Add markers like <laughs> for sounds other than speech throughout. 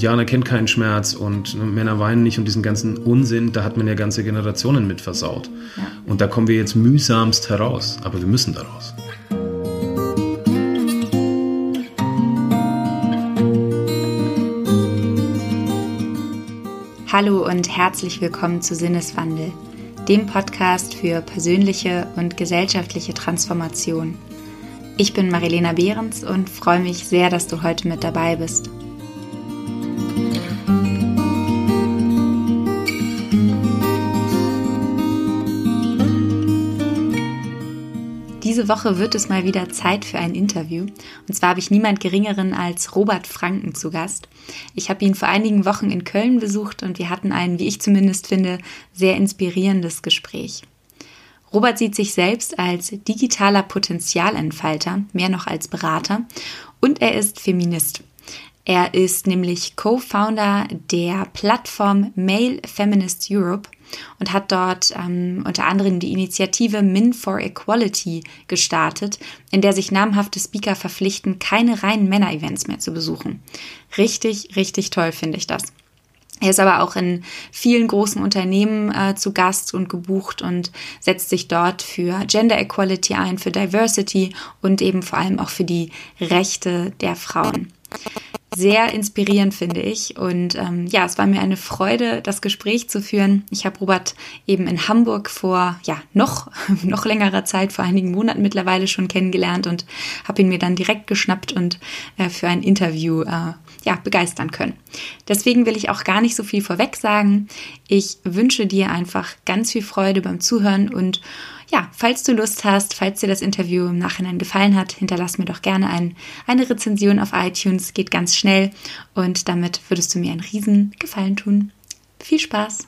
Indianer kennt keinen Schmerz und ne, Männer weinen nicht und diesen ganzen Unsinn, da hat man ja ganze Generationen mit versaut. Ja. Und da kommen wir jetzt mühsamst heraus, aber wir müssen daraus. Hallo und herzlich willkommen zu Sinneswandel, dem Podcast für persönliche und gesellschaftliche Transformation. Ich bin Marilena Behrens und freue mich sehr, dass du heute mit dabei bist. Diese Woche wird es mal wieder Zeit für ein Interview. Und zwar habe ich niemand Geringeren als Robert Franken zu Gast. Ich habe ihn vor einigen Wochen in Köln besucht und wir hatten ein, wie ich zumindest finde, sehr inspirierendes Gespräch. Robert sieht sich selbst als digitaler Potenzialentfalter, mehr noch als Berater, und er ist Feminist. Er ist nämlich Co-Founder der Plattform Male Feminist Europe und hat dort ähm, unter anderem die Initiative Min for Equality gestartet, in der sich namhafte Speaker verpflichten, keine reinen Männer-Events mehr zu besuchen. Richtig, richtig toll finde ich das. Er ist aber auch in vielen großen Unternehmen äh, zu Gast und gebucht und setzt sich dort für Gender Equality ein, für Diversity und eben vor allem auch für die Rechte der Frauen sehr inspirierend, finde ich. Und ähm, ja, es war mir eine Freude, das Gespräch zu führen. Ich habe Robert eben in Hamburg vor ja noch <laughs> noch längerer Zeit, vor einigen Monaten mittlerweile schon kennengelernt und habe ihn mir dann direkt geschnappt und äh, für ein Interview äh, ja begeistern können. Deswegen will ich auch gar nicht so viel vorweg sagen. Ich wünsche dir einfach ganz viel Freude beim Zuhören und ja, falls du Lust hast, falls dir das Interview im Nachhinein gefallen hat, hinterlass mir doch gerne ein, eine Rezension auf iTunes. Geht ganz schnell und damit würdest du mir einen riesen Gefallen tun. Viel Spaß!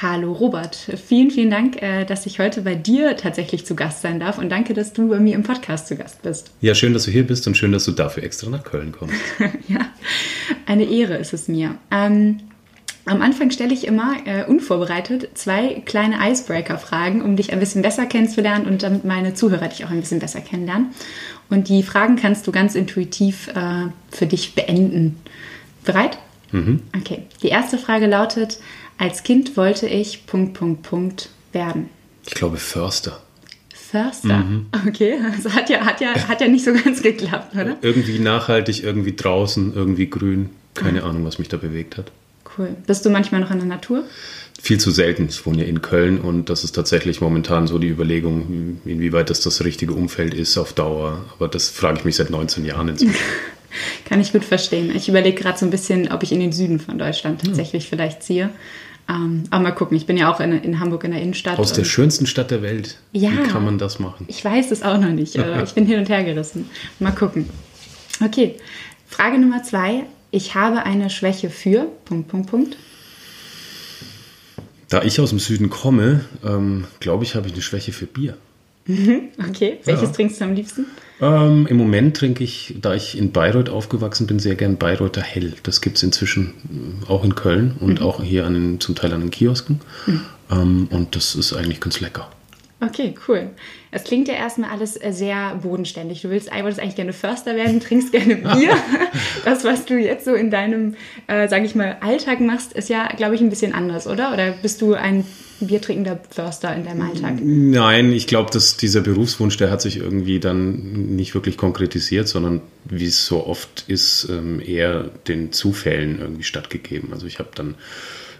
Hallo Robert, vielen, vielen Dank, äh, dass ich heute bei dir tatsächlich zu Gast sein darf und danke, dass du bei mir im Podcast zu Gast bist. Ja, schön, dass du hier bist und schön, dass du dafür extra nach Köln kommst. <laughs> ja, eine Ehre ist es mir. Ähm, am Anfang stelle ich immer äh, unvorbereitet zwei kleine Icebreaker-Fragen, um dich ein bisschen besser kennenzulernen und damit meine Zuhörer dich auch ein bisschen besser kennenlernen. Und die Fragen kannst du ganz intuitiv äh, für dich beenden. Bereit? Mhm. Okay. Die erste Frage lautet: Als Kind wollte ich Punkt, Punkt, Punkt werden. Ich glaube Förster. Förster. Mhm. Okay, also hat ja, hat, ja, hat ja nicht so ganz geklappt, oder? Irgendwie nachhaltig, irgendwie draußen, irgendwie grün. Keine mhm. Ahnung, was mich da bewegt hat. Cool. Bist du manchmal noch in der Natur? Viel zu selten. Ich wohne ja in Köln und das ist tatsächlich momentan so die Überlegung, inwieweit das das richtige Umfeld ist auf Dauer. Aber das frage ich mich seit 19 Jahren inzwischen. <laughs> Kann ich gut verstehen. Ich überlege gerade so ein bisschen, ob ich in den Süden von Deutschland tatsächlich ja. vielleicht ziehe. Ähm, aber mal gucken, ich bin ja auch in, in Hamburg in der Innenstadt. Aus der schönsten Stadt der Welt. Ja, Wie kann man das machen? Ich weiß es auch noch nicht, aber <laughs> ich bin hin und her gerissen. Mal gucken. Okay, Frage Nummer zwei ich habe eine Schwäche für. Punkt, Punkt, Punkt. Da ich aus dem Süden komme, ähm, glaube ich, habe ich eine Schwäche für Bier. <laughs> Okay, welches ja. trinkst du am liebsten? Ähm, Im Moment trinke ich, da ich in Bayreuth aufgewachsen bin, sehr gern Bayreuther Hell. Das gibt es inzwischen äh, auch in Köln und mhm. auch hier an den, zum Teil an den Kiosken. Mhm. Ähm, und das ist eigentlich ganz lecker. Okay, cool. Es klingt ja erstmal alles äh, sehr bodenständig. Du willst, wolltest eigentlich gerne Förster werden, trinkst gerne <laughs> Bier. das, was du jetzt so in deinem, äh, sage ich mal, Alltag machst, ist ja, glaube ich, ein bisschen anders, oder? Oder bist du ein biertrinkender Förster in deinem Alltag? Nein, ich glaube, dass dieser Berufswunsch, der hat sich irgendwie dann nicht wirklich konkretisiert, sondern wie es so oft ist, ähm, eher den Zufällen irgendwie stattgegeben. Also ich habe dann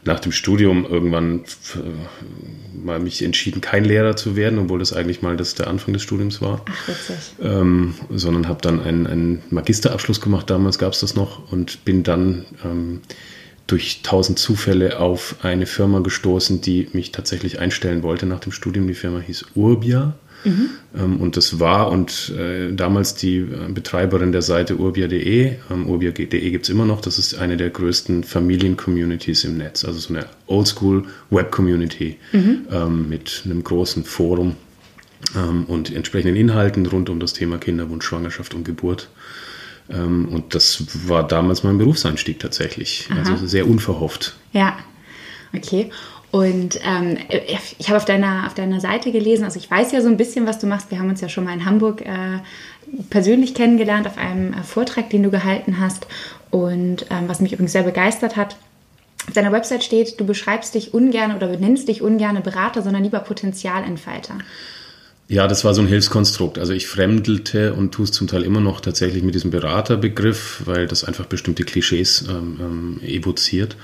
nach dem Studium irgendwann äh, mal mich entschieden, kein Lehrer zu werden, obwohl das eigentlich mal das der Anfang des Studiums war. Ach, witzig. Ähm, sondern habe dann einen, einen, Magisterabschluss gemacht, damals gab es das noch, und bin dann ähm, durch tausend Zufälle auf eine Firma gestoßen, die mich tatsächlich einstellen wollte nach dem Studium. Die Firma hieß Urbia. Mhm. Ähm, und das war und äh, damals die äh, Betreiberin der Seite urbia.de, ähm, urbia.de gibt es immer noch, das ist eine der größten Familien-Communities im Netz, also so eine Oldschool-Web-Community mhm. ähm, mit einem großen Forum und entsprechenden Inhalten rund um das Thema Kinderwunsch, Schwangerschaft und Geburt. Und das war damals mein Berufseinstieg tatsächlich, Aha. also sehr unverhofft. Ja, okay. Und ähm, ich habe auf deiner, auf deiner Seite gelesen, also ich weiß ja so ein bisschen, was du machst. Wir haben uns ja schon mal in Hamburg äh, persönlich kennengelernt auf einem äh, Vortrag, den du gehalten hast. Und ähm, was mich übrigens sehr begeistert hat, auf deiner Website steht, du beschreibst dich ungern oder benennst dich ungern Berater, sondern lieber Potenzialentfalter. Ja, das war so ein Hilfskonstrukt. Also ich fremdelte und tue es zum Teil immer noch tatsächlich mit diesem Beraterbegriff, weil das einfach bestimmte Klischees ähm, ähm, evoziert.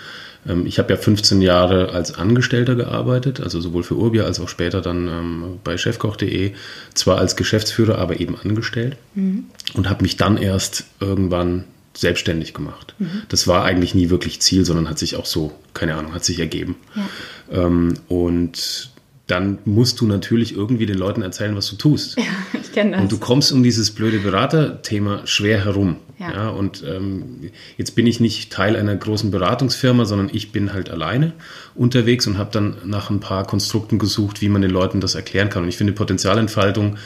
Ähm, ich habe ja 15 Jahre als Angestellter gearbeitet, also sowohl für Urbia als auch später dann ähm, bei chefkoch.de, zwar als Geschäftsführer, aber eben angestellt mhm. und habe mich dann erst irgendwann selbstständig gemacht. Mhm. Das war eigentlich nie wirklich Ziel, sondern hat sich auch so, keine Ahnung, hat sich ergeben. Ja. Ähm, und dann musst du natürlich irgendwie den Leuten erzählen, was du tust. Ja, ich kenne das. Und du kommst um dieses blöde Beraterthema schwer herum. Ja. ja und ähm, jetzt bin ich nicht Teil einer großen Beratungsfirma, sondern ich bin halt alleine unterwegs und habe dann nach ein paar Konstrukten gesucht, wie man den Leuten das erklären kann. Und ich finde Potenzialentfaltung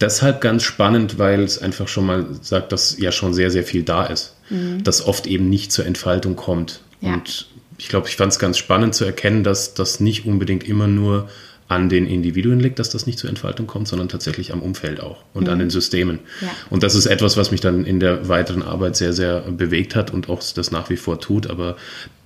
deshalb ganz spannend, weil es einfach schon mal sagt, dass ja schon sehr, sehr viel da ist. Mhm. Das oft eben nicht zur Entfaltung kommt. Ja. Und ich glaube, ich fand es ganz spannend zu erkennen, dass das nicht unbedingt immer nur an den Individuen liegt, dass das nicht zur Entfaltung kommt, sondern tatsächlich am Umfeld auch und mhm. an den Systemen. Ja. Und das ist etwas, was mich dann in der weiteren Arbeit sehr, sehr bewegt hat und auch das nach wie vor tut, aber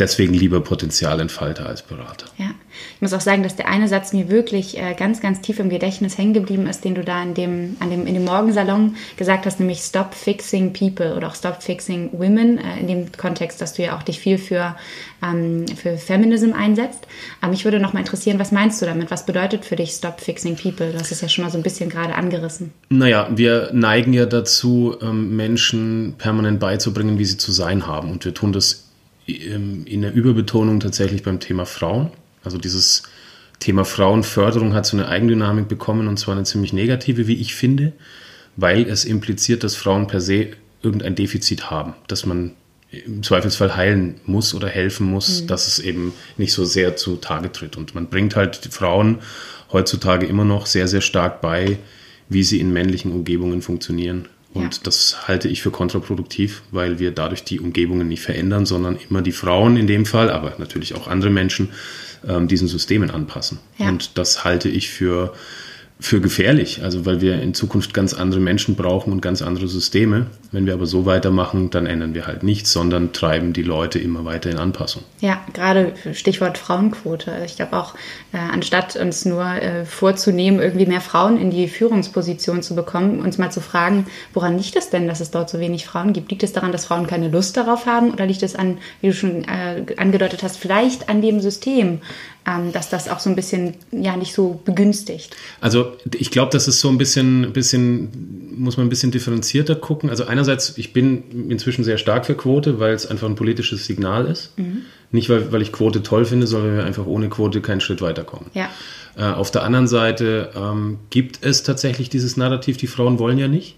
deswegen lieber Potenzialentfalter als Berater. Ja. Ich muss auch sagen, dass der eine Satz mir wirklich äh, ganz, ganz tief im Gedächtnis hängen geblieben ist, den du da in dem, an dem, in dem Morgensalon gesagt hast, nämlich Stop Fixing People oder auch Stop Fixing Women, äh, in dem Kontext, dass du ja auch dich viel für, ähm, für Feminism einsetzt. Aber mich würde noch mal interessieren, was meinst du damit? Was bedeutet für dich Stop Fixing People? Hast es ja schon mal so ein bisschen gerade angerissen. Naja, wir neigen ja dazu, ähm, Menschen permanent beizubringen, wie sie zu sein haben. Und wir tun das ähm, in der Überbetonung tatsächlich beim Thema Frauen. Also dieses Thema Frauenförderung hat so eine Eigendynamik bekommen und zwar eine ziemlich negative, wie ich finde, weil es impliziert, dass Frauen per se irgendein Defizit haben, dass man im Zweifelsfall heilen muss oder helfen muss, mhm. dass es eben nicht so sehr zu Tage tritt. Und man bringt halt Frauen heutzutage immer noch sehr, sehr stark bei, wie sie in männlichen Umgebungen funktionieren. Und ja. das halte ich für kontraproduktiv, weil wir dadurch die Umgebungen nicht verändern, sondern immer die Frauen in dem Fall, aber natürlich auch andere Menschen ähm, diesen Systemen anpassen. Ja. Und das halte ich für für gefährlich, also weil wir in Zukunft ganz andere Menschen brauchen und ganz andere Systeme. Wenn wir aber so weitermachen, dann ändern wir halt nichts, sondern treiben die Leute immer weiter in Anpassung. Ja, gerade Stichwort Frauenquote. Ich glaube auch, äh, anstatt uns nur äh, vorzunehmen, irgendwie mehr Frauen in die Führungsposition zu bekommen, uns mal zu fragen, woran liegt es denn, dass es dort so wenig Frauen gibt? Liegt es daran, dass Frauen keine Lust darauf haben oder liegt es an, wie du schon äh, angedeutet hast, vielleicht an dem System? ähm, dass das auch so ein bisschen ja nicht so begünstigt. Also ich glaube, das ist so ein bisschen, bisschen, muss man ein bisschen differenzierter gucken. Also einerseits, ich bin inzwischen sehr stark für Quote, weil es einfach ein politisches Signal ist. Mhm. Nicht, weil, weil ich Quote toll finde, sondern weil wir einfach ohne Quote keinen Schritt weiterkommen. Ja. Äh, auf der anderen Seite ähm, gibt es tatsächlich dieses Narrativ, die Frauen wollen ja nicht.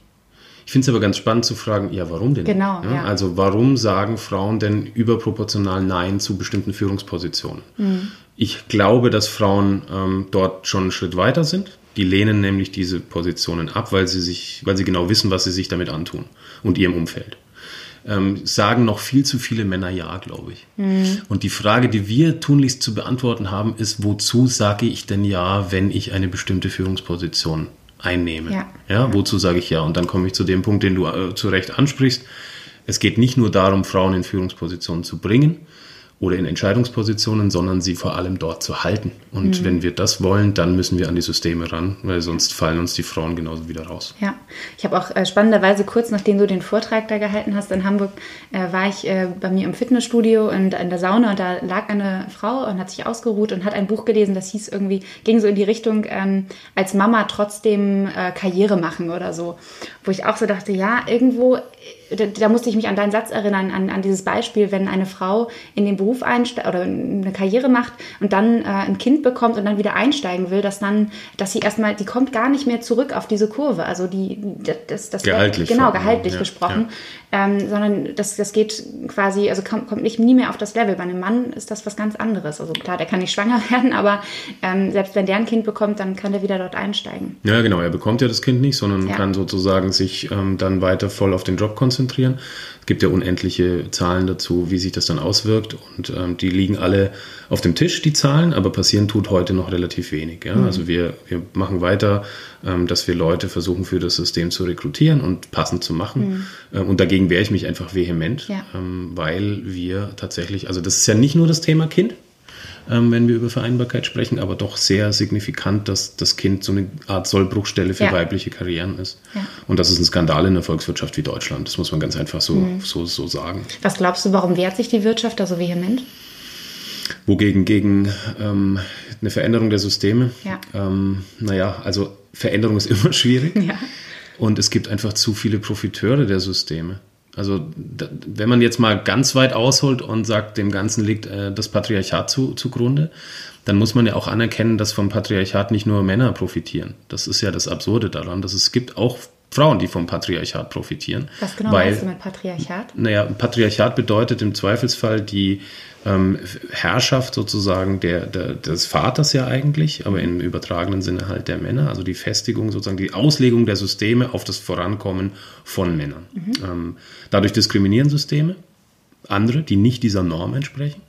Ich finde es aber ganz spannend zu fragen, ja, warum denn? Genau. Ja, ja. Also warum sagen Frauen denn überproportional Nein zu bestimmten Führungspositionen? Mhm. Ich glaube, dass Frauen ähm, dort schon einen Schritt weiter sind. Die lehnen nämlich diese Positionen ab, weil sie sich, weil sie genau wissen, was sie sich damit antun und ihrem Umfeld. Ähm, sagen noch viel zu viele Männer ja, glaube ich. Mhm. Und die Frage, die wir tunlichst zu beantworten haben, ist, wozu sage ich denn ja, wenn ich eine bestimmte Führungsposition einnehme? Ja, ja wozu sage ich ja? Und dann komme ich zu dem Punkt, den du äh, zu Recht ansprichst. Es geht nicht nur darum, Frauen in Führungspositionen zu bringen, oder in Entscheidungspositionen, sondern sie vor allem dort zu halten. Und mhm. wenn wir das wollen, dann müssen wir an die Systeme ran, weil sonst fallen uns die Frauen genauso wieder raus. Ja, ich habe auch äh, spannenderweise kurz nachdem du den Vortrag da gehalten hast in Hamburg, äh, war ich äh, bei mir im Fitnessstudio und in der Sauna und da lag eine Frau und hat sich ausgeruht und hat ein Buch gelesen, das hieß irgendwie, ging so in die Richtung, ähm, als Mama trotzdem äh, Karriere machen oder so. Wo ich auch so dachte, ja, irgendwo da, da, musste ich mich an deinen Satz erinnern, an, an dieses Beispiel, wenn eine Frau in den Beruf einsteigt oder eine Karriere macht und dann äh, ein Kind bekommt und dann wieder einsteigen will, dass dann, dass sie erstmal, die kommt gar nicht mehr zurück auf diese Kurve. Also die, das, das gehaltlich genau gehaltlich ja, gesprochen, ja. Ähm, sondern das, das geht quasi, also kommt, kommt nicht nie mehr auf das Level. Bei einem Mann ist das was ganz anderes. Also klar, der kann nicht schwanger <laughs> werden, aber ähm, selbst wenn der ein Kind bekommt, dann kann der wieder dort einsteigen. Ja, genau. Er bekommt ja das Kind nicht, sondern kann sozusagen sich ähm, dann weiter voll auf den Job konzentrieren konzentrieren. Es gibt ja unendliche Zahlen dazu, wie sich das dann auswirkt. Und ähm, die liegen alle auf dem Tisch, die Zahlen, aber passieren tut heute noch relativ wenig. Ja? Mhm. Also wir, wir machen weiter, ähm, dass wir Leute versuchen, für das System zu rekrutieren und passend zu machen. Mhm. Ähm, und dagegen wehre ich mich einfach vehement, ja. ähm, weil wir tatsächlich, also das ist ja nicht nur das Thema Kind, ähm, wenn wir über Vereinbarkeit sprechen, aber doch sehr signifikant, dass das Kind so eine Art Sollbruchstelle für ja. weibliche Karrieren ist. Ja. Und das ist ein Skandal in einer Volkswirtschaft wie Deutschland. Das muss man ganz einfach so, mhm. so, so sagen. Was glaubst du, warum wehrt sich die Wirtschaft da so vehement? Wogegen gegen ähm, eine Veränderung der Systeme. Ja. Ähm, naja, also Veränderung ist <laughs> immer schwierig. Ja. Und es gibt einfach zu viele Profiteure der Systeme. Also wenn man jetzt mal ganz weit ausholt und sagt, dem Ganzen liegt äh, das Patriarchat zu, zugrunde, dann muss man ja auch anerkennen, dass vom Patriarchat nicht nur Männer profitieren. Das ist ja das Absurde daran, dass es gibt auch Frauen, die vom Patriarchat profitieren. Was genau weil, meinst du mit Patriarchat? Naja, Patriarchat bedeutet im Zweifelsfall die ähm, Herrschaft sozusagen der, der, des Vaters ja eigentlich, aber im übertragenen Sinne halt der Männer, also die Festigung sozusagen, die Auslegung der Systeme auf das Vorankommen von Männern. Mhm. Ähm, dadurch diskriminieren Systeme andere, die nicht dieser Norm entsprechen.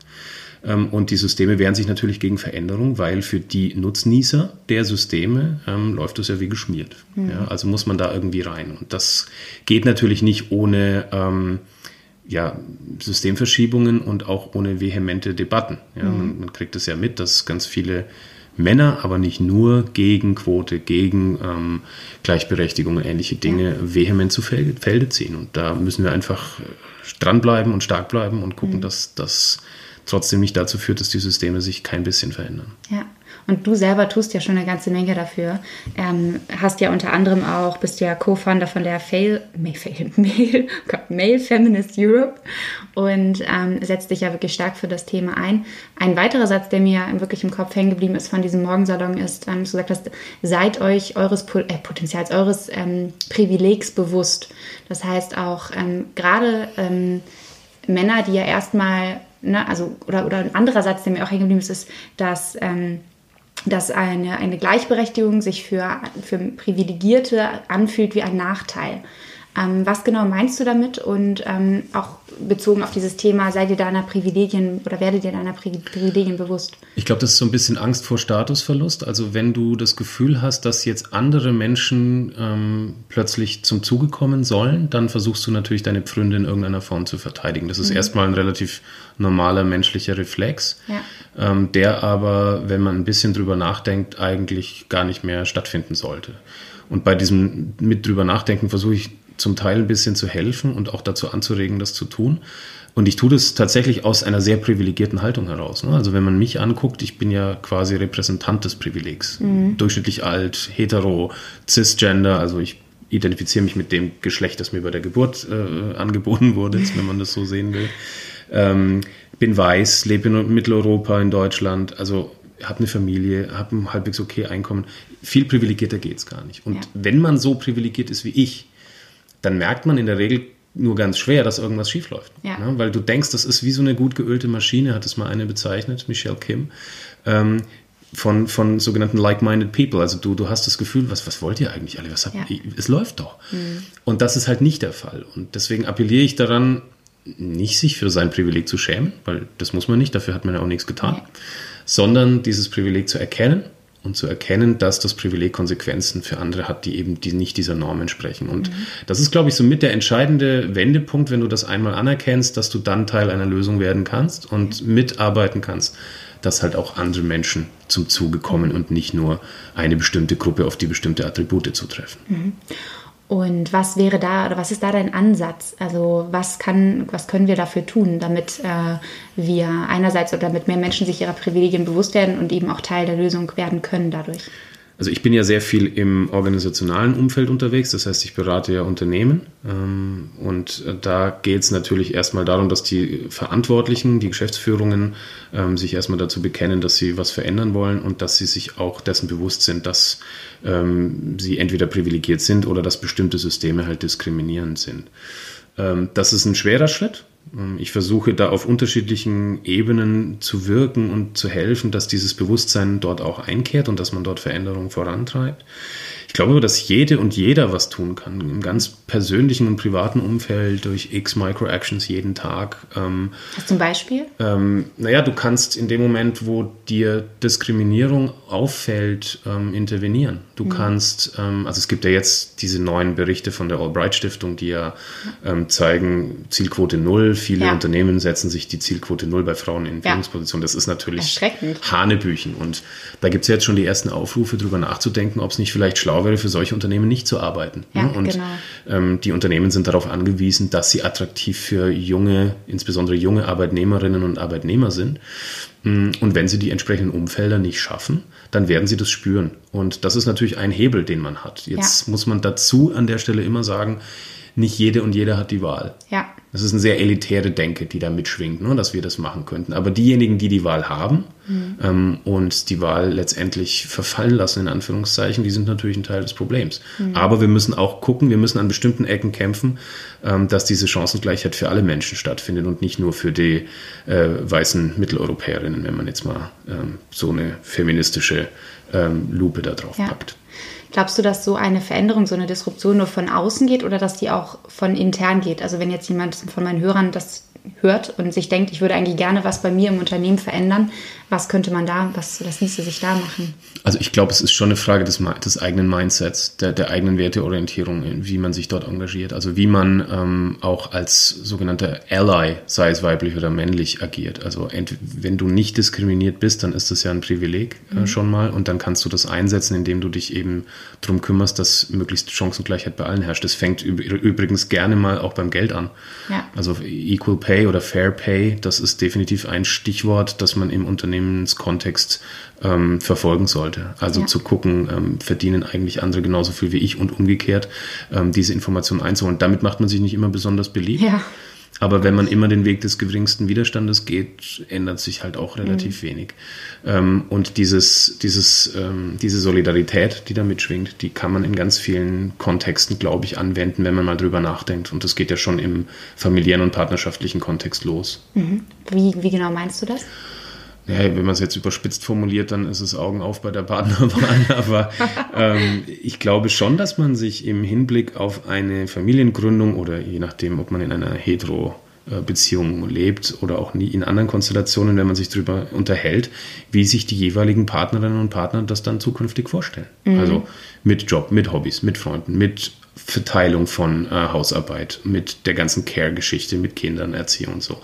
Ähm, und die Systeme wehren sich natürlich gegen Veränderung, weil für die Nutznießer der Systeme ähm, läuft das ja wie geschmiert. Mhm. Ja, also muss man da irgendwie rein. Und das geht natürlich nicht ohne ähm, ja, Systemverschiebungen und auch ohne vehemente Debatten. Ja, mhm. man, man, kriegt es ja mit, dass ganz viele Männer, aber nicht nur gegen Quote, gegen ähm, Gleichberechtigung und ähnliche Dinge ja. vehement zu Felde, Felde, ziehen. Und da müssen wir einfach dranbleiben und stark bleiben und gucken, mhm. dass das trotzdem nicht dazu führt, dass die Systeme sich kein bisschen verändern. Ja. Und du selber tust ja schon eine ganze Menge dafür. Ähm, hast ja unter anderem auch, bist ja Co-Founder von der Fail, Fail, <laughs> Mail, Male Feminist Europe und ähm, setzt dich ja wirklich stark für das Thema ein. Ein weiterer Satz, der mir wirklich im Kopf hängen geblieben ist von diesem Morgensalon, ist, ähm, du gesagt hast, seid euch eures äh, Potenzials, eures ähm, Privilegs bewusst. Das heißt auch ähm, gerade ähm, Männer, die ja erstmal Ne, also, oder, oder ein anderer Satz, der mir auch hängen geblieben ist, ist, dass ähm, dass eine, eine Gleichberechtigung sich für, für Privilegierte anfühlt wie ein Nachteil. Ähm, was genau meinst du damit? Und ähm, auch bezogen auf dieses Thema, seid ihr deiner Privilegien oder werdet ihr deiner Privilegien bewusst? Ich glaube, das ist so ein bisschen Angst vor Statusverlust. Also wenn du das Gefühl hast, dass jetzt andere Menschen ähm, plötzlich zum Zuge kommen sollen, dann versuchst du natürlich deine Pfründe in irgendeiner Form zu verteidigen. Das ist mhm. erstmal ein relativ normaler menschlicher Reflex, ja. ähm, der aber, wenn man ein bisschen drüber nachdenkt, eigentlich gar nicht mehr stattfinden sollte. Und bei diesem mit drüber nachdenken versuche ich zum Teil ein bisschen zu helfen und auch dazu anzuregen, das zu tun. Und ich tue das tatsächlich aus einer sehr privilegierten Haltung heraus. Ne? Also wenn man mich anguckt, ich bin ja quasi Repräsentant des Privilegs. Mhm. Durchschnittlich alt, hetero, cisgender, also ich identifiziere mich mit dem Geschlecht, das mir bei der Geburt äh, angeboten wurde, wenn man das so sehen will. Ähm, bin weiß, lebe in Mitteleuropa, in Deutschland, also habe eine Familie, habe ein halbwegs okay Einkommen. Viel privilegierter geht es gar nicht. Und ja. wenn man so privilegiert ist wie ich, dann merkt man in der Regel nur ganz schwer, dass irgendwas schiefläuft. Ja. Ne? Weil du denkst, das ist wie so eine gut geölte Maschine, hat es mal eine bezeichnet, Michelle Kim, ähm, von, von sogenannten like-minded people. Also du, du hast das Gefühl, was, was wollt ihr eigentlich alle? Was habt, ja. Es läuft doch. Mhm. Und das ist halt nicht der Fall. Und deswegen appelliere ich daran, nicht sich für sein Privileg zu schämen, weil das muss man nicht, dafür hat man ja auch nichts getan, ja. sondern dieses Privileg zu erkennen und zu erkennen, dass das Privileg Konsequenzen für andere hat, die eben die nicht dieser Norm entsprechen. Und mhm. das ist, glaube ich, so mit der entscheidende Wendepunkt, wenn du das einmal anerkennst, dass du dann Teil einer Lösung werden kannst und mhm. mitarbeiten kannst, dass halt auch andere Menschen zum Zuge kommen und nicht nur eine bestimmte Gruppe auf die bestimmte Attribute zutreffen. Mhm. Und was wäre da oder was ist da dein Ansatz? Also was kann, was können wir dafür tun, damit äh, wir einerseits oder damit mehr Menschen sich ihrer Privilegien bewusst werden und eben auch Teil der Lösung werden können dadurch? Also ich bin ja sehr viel im organisationalen Umfeld unterwegs, das heißt, ich berate ja Unternehmen ähm, und da geht es natürlich erstmal darum, dass die Verantwortlichen, die Geschäftsführungen ähm, sich erstmal dazu bekennen, dass sie was verändern wollen und dass sie sich auch dessen bewusst sind, dass ähm, sie entweder privilegiert sind oder dass bestimmte Systeme halt diskriminierend sind. Das ist ein schwerer Schritt, ich versuche da auf unterschiedlichen Ebenen zu wirken und zu helfen, dass dieses Bewusstsein dort auch einkehrt und dass man dort Veränderungen vorantreibt. Ich glaube aber, dass jede und jeder was tun kann, im ganz persönlichen und privaten Umfeld durch x Micro-Actions jeden Tag. Ähm, Hast du ein Beispiel? Ähm, naja, du kannst in dem Moment, wo dir Diskriminierung auffällt, ähm, intervenieren. Du mhm. kannst, ähm, also es gibt ja jetzt diese neuen Berichte von der Albright Stiftung, die ja ähm, zeigen, Zielquote Null. Viele ja. Unternehmen setzen sich die Zielquote Null bei Frauen in. Führungspositionen. Das ist natürlich Hanebüchen. Und da gibt es jetzt schon die ersten Aufrufe, darüber nachzudenken, ob es nicht vielleicht schlau wäre, für solche Unternehmen nicht zu arbeiten. Ja, ne? Und genau. ähm, die Unternehmen sind darauf angewiesen, dass sie attraktiv für junge, insbesondere junge Arbeitnehmerinnen und Arbeitnehmer sind. Mm, und wenn sie die entsprechenden Umfelder nicht schaffen, dann werden sie das spüren. Und das ist natürlich ein Hebel, den man hat. Jetzt ja. muss man dazu an der Stelle immer sagen, nicht jede und jeder hat die Wahl. Ja. Das ist eine sehr elitäre Denke, die da mitschwingt, ne, dass wir das machen könnten. Aber diejenigen, die die Wahl haben mhm. ähm, und die Wahl letztendlich verfallen lassen, in Anführungszeichen, die sind natürlich ein Teil des Problems. Mhm. Aber wir müssen auch gucken, wir müssen an bestimmten Ecken kämpfen, ähm, dass diese Chancengleichheit für alle Menschen stattfindet und nicht nur für die äh, weißen Mitteleuropäerinnen, wenn man jetzt mal ähm, so eine feministische ähm, Lupe da drauf ja. packt. Glaubst du, dass so eine Veränderung, so eine Disruption nur von außen geht oder dass die auch von intern geht? Also wenn jetzt jemand von meinen Hörern das hört und sich denkt, ich würde eigentlich gerne was bei mir im Unternehmen verändern, was könnte man da, was, was ließe sich da machen? Also ich glaube, es ist schon eine Frage des, des eigenen Mindsets, der, der, eigenen Werteorientierung, wie man sich dort engagiert. Also wie man ähm, auch als sogenannter Ally, sei es weiblich oder männlich, agiert. Also wenn du nicht diskriminiert bist, dann ist das ja ein Privileg äh, mhm. schon mal und dann kannst du das einsetzen, indem du dich eben darum kümmerst, dass möglichst Chancengleichheit bei allen herrscht. Das fängt übrigens gerne mal auch beim Geld an. Ja. Also Equal Pay oder Fair Pay, das ist definitiv ein Stichwort, das man im Unternehmen Unternehmenskontext ähm, verfolgen sollte. Also ja. zu gucken, ähm, verdienen eigentlich andere genauso viel wie ich und umgekehrt, ähm, diese Informationen einzuholen. Damit macht man sich nicht immer besonders beliebt. Ja. Aber wenn man immer den Weg des geringsten Widerstandes geht, ändert sich halt auch relativ mhm. wenig. Ähm, und dieses, dieses, ähm, diese Solidarität, die da mitschwingt, die kann man in ganz vielen Kontexten, glaube ich, anwenden, wenn man mal drüber nachdenkt. Und das geht ja schon im familiären und partnerschaftlichen Kontext los. Mhm. Wie, wie genau meinst du das? Ja, wenn man es jetzt überspitzt formuliert, dann ist es Augen auf bei der Partnerwahl. <laughs> Aber ähm, ich glaube schon, dass man sich im Hinblick auf eine Familiengründung oder je nachdem, ob man in einer hetero Beziehung lebt oder auch nie in anderen Konstellationen, wenn man sich darüber unterhält, wie sich die jeweiligen Partnerinnen und Partner das dann zukünftig vorstellen. Mhm. Also mit Job, mit Hobbys, mit Freunden, mit Verteilung von äh, Hausarbeit, mit der ganzen Care-Geschichte, mit Kindern, Erziehung und so.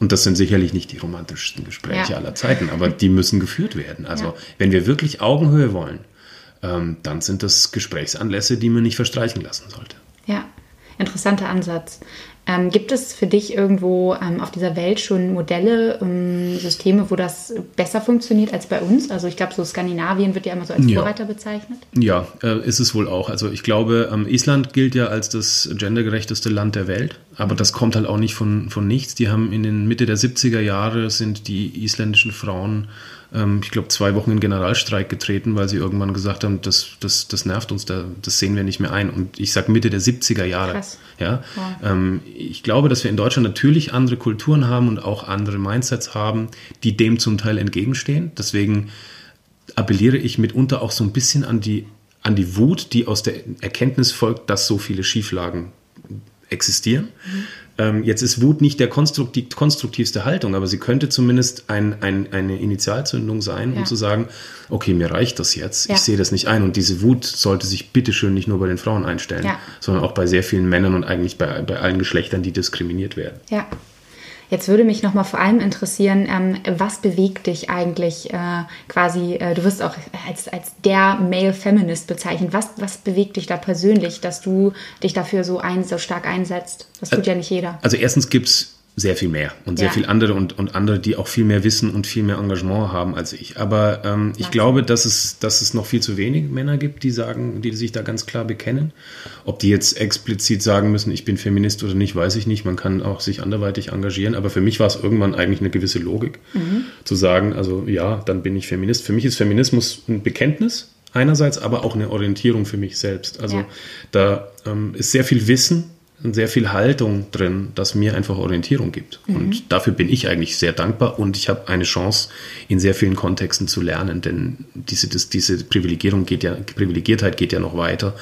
Und das sind sicherlich nicht die romantischsten Gespräche ja. aller Zeiten, aber die müssen geführt werden. Also ja. wenn wir wirklich Augenhöhe wollen, ähm, dann sind das Gesprächsanlässe, die man nicht verstreichen lassen sollte. Ja, interessanter Ansatz. Ähm, gibt es für dich irgendwo ähm, auf dieser Welt schon Modelle, ähm, Systeme, wo das besser funktioniert als bei uns? Also ich glaube, so Skandinavien wird ja immer so als ja. Vorreiter bezeichnet. Ja, äh, ist es wohl auch. Also ich glaube, ähm, Island gilt ja als das gendergerechteste Land der Welt, aber das kommt halt auch nicht von, von nichts. Die haben in den Mitte der 70er Jahre sind die isländischen Frauen ähm, ich glaube, zwei Wochen in Generalstreik getreten, weil sie irgendwann gesagt haben, das, das, das nervt uns, das sehen wir nicht mehr ein. Und ich sage Mitte der 70er Jahre. Krass. Ja? ja. Ähm, ich glaube, dass wir in Deutschland natürlich andere Kulturen haben und auch andere Mindsets haben, die dem zum Teil entgegenstehen. Deswegen appelliere ich mitunter auch so ein bisschen an die, an die Wut, die aus der Erkenntnis folgt, dass so viele Schieflagen existieren. Mhm. Ähm, jetzt ist Wut nicht der konstruktiv, konstruktivste Haltung, aber sie könnte zumindest ein, ein, eine Initialzündung sein, ja. um zu sagen, okay, mir reicht das jetzt, ja. ich sehe das nicht ein. Und diese Wut sollte sich bitteschön nicht nur bei den Frauen einstellen, ja. sondern auch bei sehr vielen Männern und eigentlich bei, bei allen Geschlechtern, die diskriminiert werden. Ja. Jetzt würde mich noch mal vor allem interessieren, ähm, was bewegt dich eigentlich äh, quasi, äh, du wirst auch als, als der Male Feminist bezeichnet. Was, was bewegt dich da persönlich, dass du dich dafür so, ein, so stark einsetzt? Das tut also, ja nicht jeder. Also erstens gibt es sehr viel mehr und sehr ja. viel andere und, und andere, die auch viel mehr Wissen und viel mehr Engagement haben als ich. Aber ähm, ich glaube, dass es, dass es noch viel zu wenig Männer gibt, die sagen, die sich da ganz klar bekennen. Ob die jetzt explizit sagen müssen, ich bin Feminist oder nicht, weiß ich nicht. Man kann auch sich anderweitig engagieren. Aber für mich war es irgendwann eigentlich eine gewisse Logik, mhm. zu sagen, also ja, dann bin ich Feminist. Für mich ist Feminismus ein Bekenntnis einerseits, aber auch eine Orientierung für mich selbst. Also ja. da ähm, ist sehr viel Wissen sehr viel Haltung drin, das mir einfach Orientierung gibt. Mhm. Und dafür bin ich eigentlich sehr dankbar und ich habe eine Chance, in sehr vielen Kontexten zu lernen, denn diese, das, diese Privilegierung geht ja, Privilegiertheit geht ja noch weiter.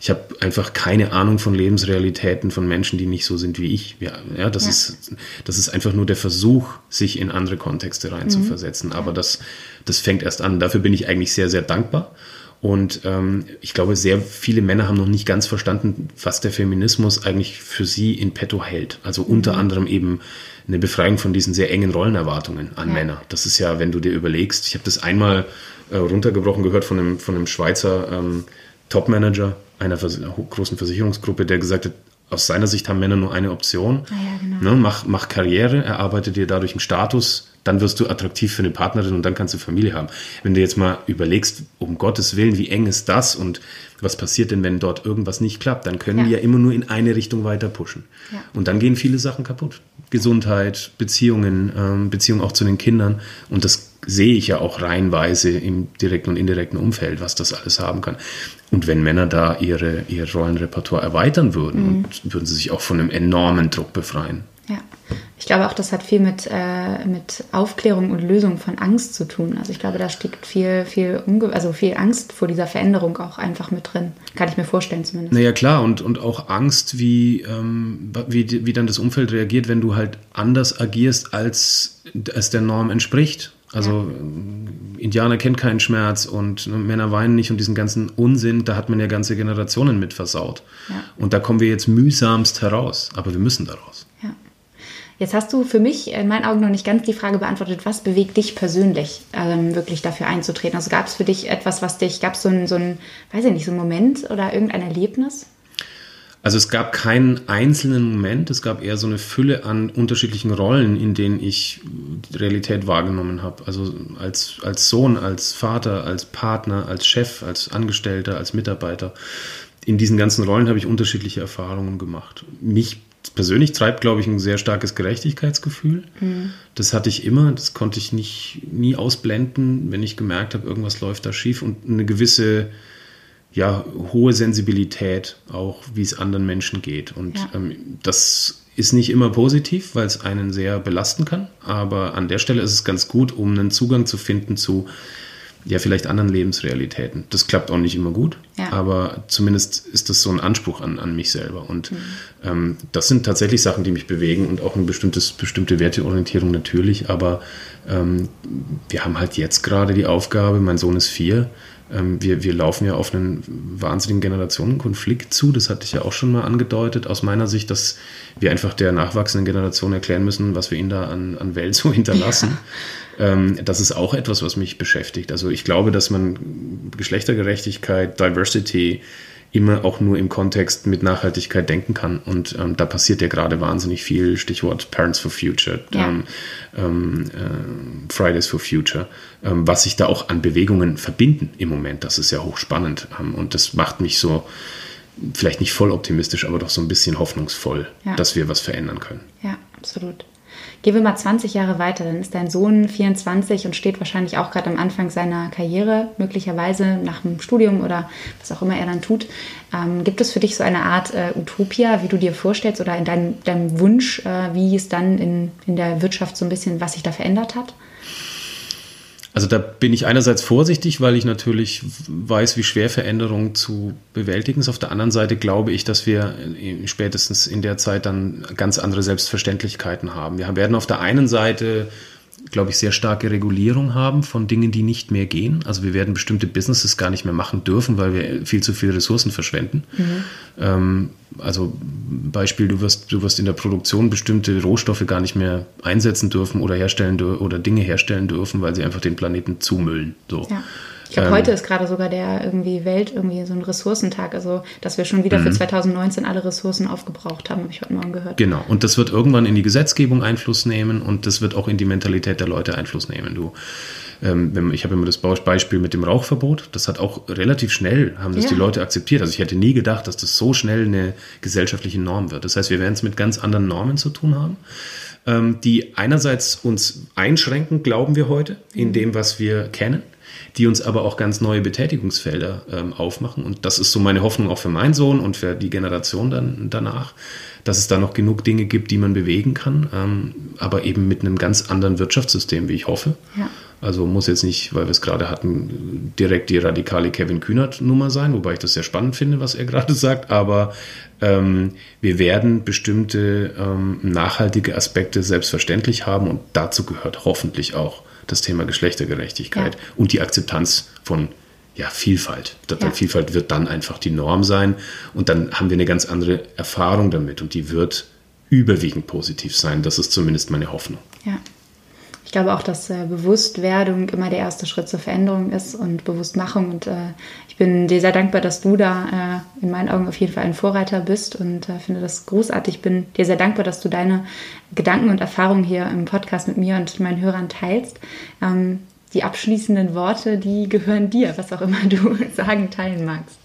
Ich habe einfach keine Ahnung von Lebensrealitäten von Menschen, die nicht so sind wie ich. Ja, ja, das, ja. Ist, das ist einfach nur der Versuch, sich in andere Kontexte reinzuversetzen. Mhm. Aber das, das fängt erst an. Dafür bin ich eigentlich sehr, sehr dankbar. Und ähm, ich glaube, sehr viele Männer haben noch nicht ganz verstanden, was der Feminismus eigentlich für sie in petto hält. Also unter mhm. anderem eben eine Befreiung von diesen sehr engen Rollenerwartungen an ja. Männer. Das ist ja, wenn du dir überlegst, ich habe das einmal äh, runtergebrochen gehört von einem, von einem Schweizer ähm, Topmanager einer vers großen Versicherungsgruppe, der gesagt hat, aus seiner Sicht haben Männer nur eine Option. Ah ja, genau. ne, mach, mach Karriere, erarbeite dir dadurch einen Status, dann wirst du attraktiv für eine Partnerin und dann kannst du Familie haben. Wenn du jetzt mal überlegst, um Gottes Willen, wie eng ist das und was passiert denn, wenn dort irgendwas nicht klappt, dann können ja. die ja immer nur in eine Richtung weiter pushen. Ja. Und dann gehen viele Sachen kaputt. Gesundheit, Beziehungen, ähm, Beziehungen auch zu den Kindern. Und das sehe ich ja auch reihenweise im direkten und indirekten Umfeld, was das alles haben kann. Und wenn Männer da ihre, ihr Rollenrepertoire erweitern würden, mhm. würden sie sich auch von einem enormen Druck befreien. Ja, ich glaube auch, das hat viel mit, äh, mit Aufklärung und Lösung von Angst zu tun. Also ich glaube, da steckt viel, viel, Unge also viel Angst vor dieser Veränderung auch einfach mit drin. Kann ich mir vorstellen zumindest. Naja, klar, und, und auch Angst, wie, ähm, wie, wie dann das Umfeld reagiert, wenn du halt anders agierst, als es der Norm entspricht. Also ja. Äh, Indianer kennt keinen Schmerz und ne, Männer weinen nicht und diesen ganzen Unsinn, da hat man ja ganze Generationen mit versaut. Ja. Und da kommen wir jetzt mühsamst heraus, aber wir müssen daraus. Ja. Jetzt hast du für mich in meinen Augen noch nicht ganz die Frage beantwortet, was bewegt dich persönlich, ähm, wirklich dafür einzutreten? Also gab es für dich etwas, was dich, gab es so ein, so ein, weiß ich nicht, so ein Moment oder irgendein Erlebnis? Also es gab keinen einzelnen Moment, es gab eher so eine Fülle an unterschiedlichen Rollen, in denen ich die Realität wahrgenommen habe. Also als, als Sohn, als Vater, als Partner, als Chef, als Angestellter, als Mitarbeiter. In diesen ganzen Rollen habe ich unterschiedliche Erfahrungen gemacht. Mich persönlich treibt, glaube ich, ein sehr starkes Gerechtigkeitsgefühl. Mhm. Das hatte ich immer, das konnte ich nicht, nie ausblenden, wenn ich gemerkt habe, irgendwas läuft da schief und eine gewisse ja, hohe Sensibilität auch, wie es anderen Menschen geht. Und ja. ähm, das ist nicht immer positiv, weil es einen sehr belasten kann. Aber an der Stelle ist es ganz gut, um einen Zugang zu finden zu ja, vielleicht anderen Lebensrealitäten. Das klappt auch nicht immer gut, ja. aber zumindest ist das so ein Anspruch an, an mich selber. Und mhm. ähm, das sind tatsächlich Sachen, die mich bewegen und auch eine bestimmtes, bestimmte Werteorientierung natürlich. Aber ähm, wir haben halt jetzt gerade die Aufgabe, mein Sohn ist vier, wir, wir laufen ja auf einen wahnsinnigen Generationenkonflikt zu. Das hatte ich ja auch schon mal angedeutet, aus meiner Sicht, dass wir einfach der nachwachsenden Generation erklären müssen, was wir ihnen da an, an Welt so <laughs> hinterlassen. Ja. Ähm, das ist auch etwas, was mich beschäftigt. Also ich glaube, dass man Geschlechtergerechtigkeit, Diversity, immer auch nur im Kontext mit Nachhaltigkeit denken kann. Und ähm, da passiert ja gerade wahnsinnig viel. Stichwort Parents for Future, ja. ähm, äh, Fridays for Future, ähm, was sich da auch an Bewegungen verbinden im Moment. Das ist ja hochspannend. Ähm, und das macht mich so, vielleicht nicht voll optimistisch, aber doch so ein bisschen hoffnungsvoll, ja. dass wir was verändern können. Ja, absolut. Gehen wir mal 20 Jahre weiter, dann ist dein Sohn 24 und steht wahrscheinlich auch gerade am Anfang seiner Karriere, möglicherweise nach dem Studium oder was auch immer er dann tut. Ähm, gibt es für dich so eine Art äh, Utopia, wie du dir vorstellst oder in deinem, deinem Wunsch, äh, wie es dann in, in der Wirtschaft so ein bisschen, was sich da verändert hat? Also da bin ich einerseits vorsichtig, weil ich natürlich weiß, wie schwer Veränderungen zu bewältigen ist. Auf der anderen Seite glaube ich, dass wir spätestens in der Zeit dann ganz andere Selbstverständlichkeiten haben. Wir werden auf der einen Seite glaube ich, sehr starke Regulierung haben von Dingen, die nicht mehr gehen. Also wir werden bestimmte Businesses gar nicht mehr machen dürfen, weil wir viel zu viele Ressourcen verschwenden. Mhm. Ähm, also Beispiel, du wirst, du wirst in der Produktion bestimmte Rohstoffe gar nicht mehr einsetzen dürfen oder herstellen oder Dinge herstellen dürfen, weil sie einfach den Planeten zumüllen. So. Ja. Ich glaube, ähm, heute ist gerade sogar der irgendwie Welt irgendwie so ein Ressourcentag, also dass wir schon wieder für 2019 mhm. alle Ressourcen aufgebraucht haben, habe ich heute Morgen gehört. Genau, und das wird irgendwann in die Gesetzgebung Einfluss nehmen und das wird auch in die Mentalität der Leute Einfluss nehmen. Du, ähm, ich habe immer das Beispiel mit dem Rauchverbot, das hat auch relativ schnell, haben das ja. die Leute akzeptiert. Also ich hätte nie gedacht, dass das so schnell eine gesellschaftliche Norm wird. Das heißt, wir werden es mit ganz anderen Normen zu tun haben ähm, die einerseits uns einschränken, glauben wir heute, in mhm. dem, was wir kennen die uns aber auch ganz neue Betätigungsfelder ähm, aufmachen. Und das ist so meine Hoffnung auch für meinen Sohn und für die Generation dann danach, dass es da noch genug Dinge gibt, die man bewegen kann, ähm, aber eben mit einem ganz anderen Wirtschaftssystem, wie ich hoffe. Ja. Also muss jetzt nicht, weil wir es gerade hatten, direkt die radikale Kevin Kühnert-Nummer sein, wobei ich das sehr spannend finde, was er gerade <laughs> sagt. Aber ähm, wir werden bestimmte ähm, nachhaltige Aspekte selbstverständlich haben und dazu gehört hoffentlich auch das Thema Geschlechtergerechtigkeit ja. und die Akzeptanz von ja, Vielfalt. Ja. Vielfalt wird dann einfach die Norm sein und dann haben wir eine ganz andere Erfahrung damit und die wird überwiegend positiv sein. Das ist zumindest meine Hoffnung. Ja ich glaube auch, dass äh, Bewusstwerdung immer der erste Schritt zur Veränderung ist und Bewusstmachung. Und äh, ich bin dir sehr dankbar, dass du da äh, in meinen Augen auf jeden Fall ein Vorreiter bist und äh, finde das großartig. Ich bin dir sehr dankbar, dass du deine Gedanken und Erfahrungen hier im Podcast mit mir und meinen Hörern teilst. Ähm, die abschließenden Worte, die gehören dir, was auch immer du <laughs> sagen, teilen magst.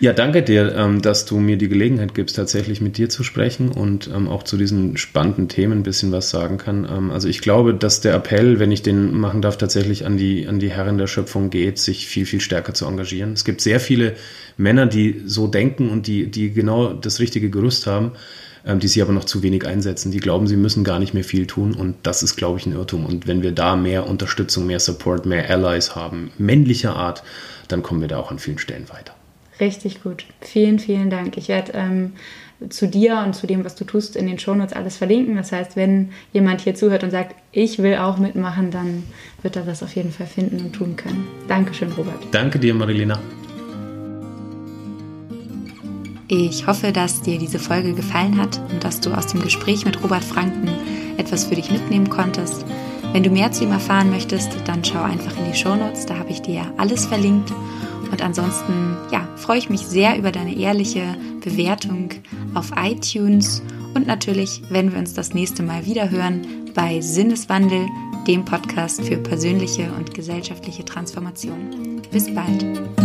Ja, danke dir, ähm, dass du mir die Gelegenheit gibst, tatsächlich mit dir zu sprechen und ähm, auch zu diesen spannenden Themen ein bisschen was sagen kann. Ähm, also ich glaube, dass der Appell, wenn ich den machen darf, tatsächlich an die, an die Herren der Schöpfung geht, sich viel, viel stärker zu engagieren. Es gibt sehr viele Männer, die so denken und die, die genau das richtige Gerüst haben, die sie aber noch zu wenig einsetzen. Die glauben, sie müssen gar nicht mehr viel tun und das ist, glaube ich, ein Irrtum. Und wenn wir da mehr Unterstützung, mehr Support, mehr Allies haben, männlicher Art, dann kommen wir da auch an vielen Stellen weiter. Richtig gut. Vielen, vielen Dank. Ich werde ähm, zu dir und zu dem, was du tust, in den Shownotes alles verlinken. Das heißt, wenn jemand hier zuhört und sagt, ich will auch mitmachen, dann wird er das auf jeden Fall finden und tun können. Dankeschön, Robert. Danke dir, Marilena. Ich hoffe, dass dir diese Folge gefallen hat und dass du aus dem Gespräch mit Robert Franken etwas für dich mitnehmen konntest. Wenn du mehr zu ihm erfahren möchtest, dann schau einfach in die Shownotes, da habe ich dir alles verlinkt. Und ansonsten, ja, freue ich mich sehr über deine ehrliche Bewertung auf iTunes und natürlich, wenn wir uns das nächste Mal wieder hören bei Sinneswandel, dem Podcast für persönliche und gesellschaftliche Transformation. Bis bald.